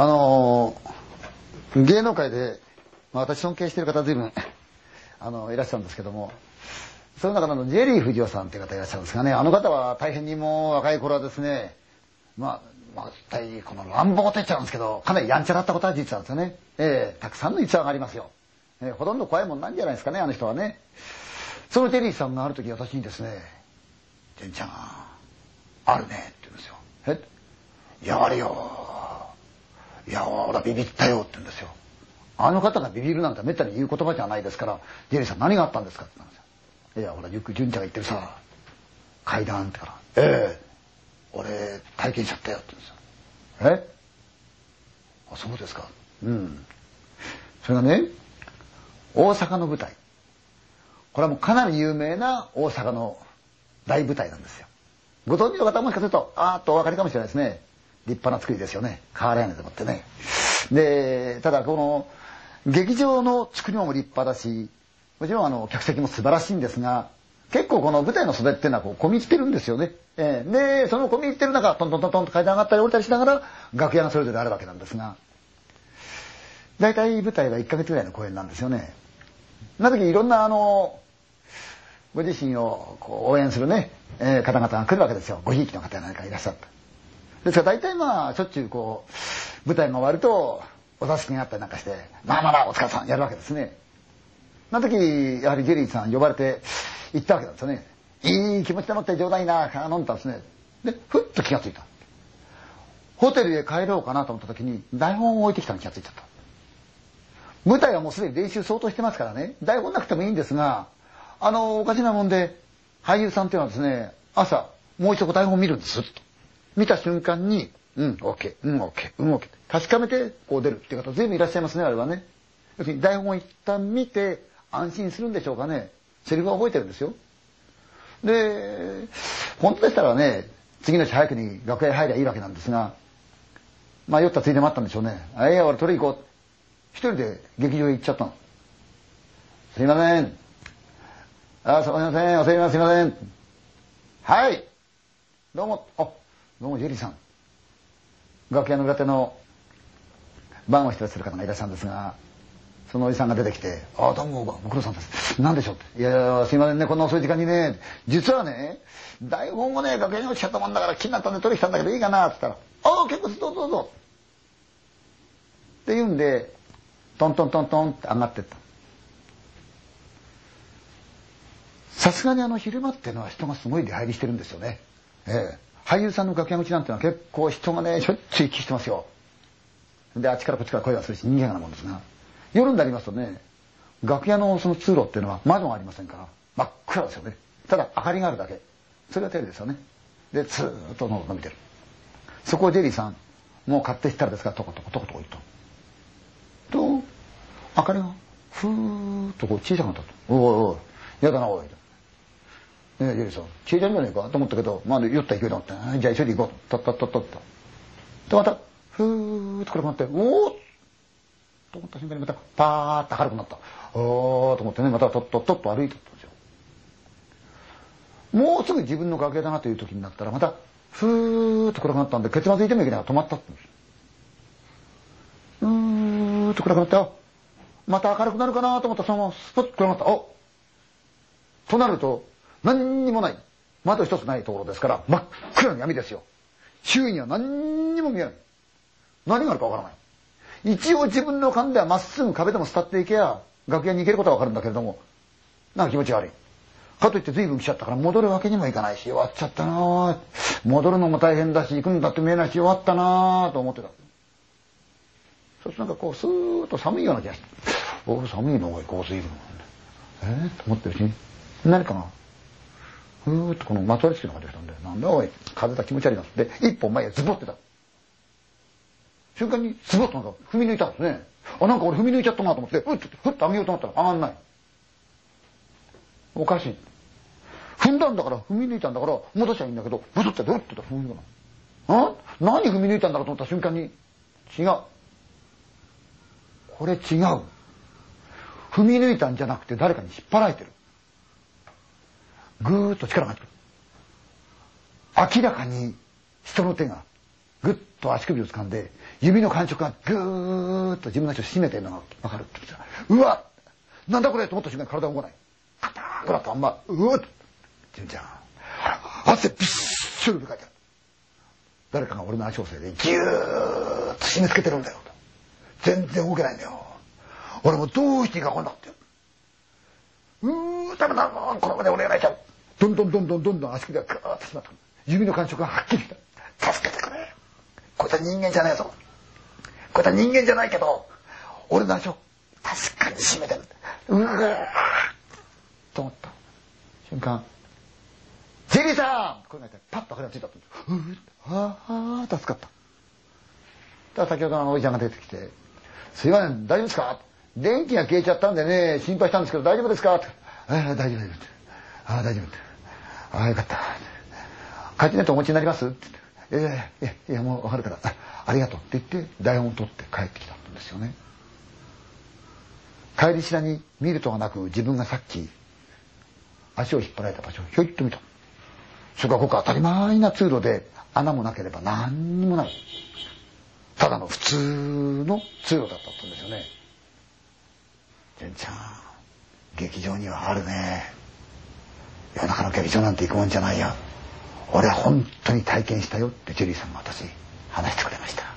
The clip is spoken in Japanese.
あのー、芸能界で、まあ、私尊敬している方随分、あの、いらっしゃるんですけども、その中のジェリー藤尾さんという方いらっしゃるんですがね、あの方は大変にもう若い頃はですね、まあ、まあ、大この乱暴と言っちゃうんですけど、かなりやんちゃだったことは実はですよね。ええー、たくさんの逸話がありますよ。えー、ほとんど怖いもんなんじゃないですかね、あの人はね。そのジェリーさんがある時私にですね、ジェンちゃん、あるね、って言うんですよ。えいや、あれよ。いや、俺はビビったよって言うんですよ。あの方がビビるなんてめったに言う言葉じゃないですから、ジェリーさん何があったんですかって言ったんですよ。いや、ほら、ゆく純ちゃんが言ってるさ、階段ってから、ええー、俺、体験しちゃったよって言うんですよ。え？あ、そうですか。うん。それがね、大阪の舞台。これはもうかなり有名な大阪の大舞台なんですよ。ご存知の方はもしかすると、あーっとお分かりかもしれないですね。立派な作りですよね。瓦屋根でもってね。で、ただこの、劇場の作りも立派だし、もちろんあの、客席も素晴らしいんですが、結構この舞台の袖っていうのはこう、込み入ってるんですよね。えー、で、その込み入ってる中、トントントントンと階段上がったり降りたりしながら、楽屋がそれぞれあるわけなんですが、大体舞台は1ヶ月ぐらいの公演なんですよね。な時いろんなあの、ご自身をこう応援するね、えー、方々が来るわけですよ。ごひいきの方なんかいらっしゃった。ですから大体まあ、しょっちゅうこう、舞台が終わると、お座敷があったりなんかして、まあまあまあ、お疲れさんやるわけですね。な時、やはりジェリーさん呼ばれて行ったわけなんですよね。いい気持ちでもって冗談いな、飲んだんですね。で、ふっと気がついた。ホテルへ帰ろうかなと思った時に、台本を置いてきたの気がついちゃった。舞台はもうすでに練習相当してますからね、台本なくてもいいんですが、あの、おかしなもんで、俳優さんっていうのはですね、朝、もう一度台本を見るんです、と。見た瞬間に、うん、OK、うん、OK、うん、OK。確かめて、こう出るっていう方、随分いらっしゃいますね、あれはね。要するに台本を一旦見て、安心するんでしょうかね。セリフは覚えてるんですよ。で、本当でしたらね、次の日早くに楽屋へ入りゃいいわけなんですが、まあ酔ったついでもあったんでしょうね。あいや、俺取り行こう。一人で劇場へ行っちゃったの。すいません。あ、すいません。お世話すいません。はい。どうも、あ、どうもジェリーさん。楽屋の裏手の番を一つする方がいらっしゃるんですが、そのおじさんが出てきて、ああ、どうも、ご苦労さんです。何でしょう？って。いやいや、すいませんね、こんな遅い時間にね、実はね、台本をね、楽屋に落ちちゃったもんだから気になったんで取り来たんだけどいいかなって言ったら、ああ、結構です、どうぞどうぞ。って言うんで、トントントントンって上がってった。さすがにあの昼間っていうのは人がすごい出入りしてるんですよね。ええ俳優さんの楽屋口なんてのは結構人がね、しょっちゅう行き来してますよ。で、あっちからこっちから声がするし、人間なもんですが。夜になりますとね、楽屋のその通路っていうのは窓がありませんから、真っ暗ですよね。ただ明かりがあるだけ。それがテレビですよね。で、ずーっと喉伸びてる。そこをジェリーさん、もう買ってきたらですか、トコトコトコトコ言った。と、明かりが、ふーっとこう小さくなったと。おいおい、やだな、おい。ねえ、ジェリーさん、消えちゃうんじゃないかと思ったけど、まあ、酔った勢いだって、じゃあ急いで行こう。とっとっとっとっと。で、また、ふーっと暗くなって、おーと思った瞬間にまた、パーッと明るくなった。おーと思ってね、またとっとっとっと歩いてったんですよ。もうすぐ自分の崖だなという時になったら、また、ふーっと暗くなったんで、ケツまずいてもいけないから止まったっんです。うーっと暗くなったよ。また明るくなるかなと思ったら、そのままスポッと暗くなった。おとなると、何にもない。窓一つないところですから、真っ暗な闇ですよ。周囲には何にも見えない。何があるかわからない。一応自分の勘ではまっすぐ壁でも伝っていけば、楽屋に行けることはわかるんだけれども、なんか気持ち悪い。かといって随分来ちゃったから戻るわけにもいかないし、終わっちゃったな戻るのも大変だし、行くんだって見えないし、終わったなと思ってた。そしてなんかこう、スーッと寒いような気がして。お寒いのがこう随分。えー、と思ってるうちに、何かなふーっとこのまとわりつきのが出てきたんで、なんだおい、風だ気持ち悪いなって、一本前へズボってた。瞬間にズボッとなんか踏み抜いたんですね。あ、なんか俺踏み抜いちゃったなと思って、ふっと、ふっと上げようと思ったら上がんない。おかしい。踏んだんだから、踏み抜いたんだから、戻しちゃいいんだけど、ブツってドゥッて踏み抜いたの。ん何踏み抜いたんだろうと思った瞬間に、違う。これ違う。踏み抜いたんじゃなくて誰かに引っ張られてる。ぐーっと力が入ってくる。明らかに人の手がぐっと足首を掴んで指の感触がぐーっと自分の足を締めてるのが分かるってうわなんだこれと思った瞬間に体動かない。カターンとなったあんま、うわっ純ちゃん、汗びっしょりかいてある。誰かが俺の足を押さえてギューッと締め付けてるんだよ。全然動けないんだよ。俺もどうしていいか分かんなかったよ。うー、ダメだ、このままで俺やられちゃう。どんどんどんどんどんどん足首がグーッと締まった。指の感触がはっきりした。助けてくれ。こいつは人間じゃねえぞ。こいつは人間じゃないけど、俺の足を確かに締めてる。うわと思った。瞬間、ジェリーさんこれがパッと鼻がついたと。うああ、助かった。ただ先ほどのおじちゃんが出てきて、すいません、大丈夫ですか？電気が消えちゃったんでね、心配したんですけど大丈夫ですか？って。ああ、大丈夫、大丈夫。ああ、大丈夫。ああ、よかった。帰ってねとお持ちになります？って言って。ええいや、もうわかるから、ありがとうって言って、台本を取って帰ってきたんですよね。帰りしなに見るとはなく、自分がさっき、足を引っ張られた場所をひょいっと見た。それがごく当たり前な通路で、穴もなければ何にもない。ただの普通の通路だったんですよね。純ちゃん、劇場にはあるね。の劇場なんて行くもんじゃないよ。俺は本当に体験したよってジェリーさんが私話してくれました。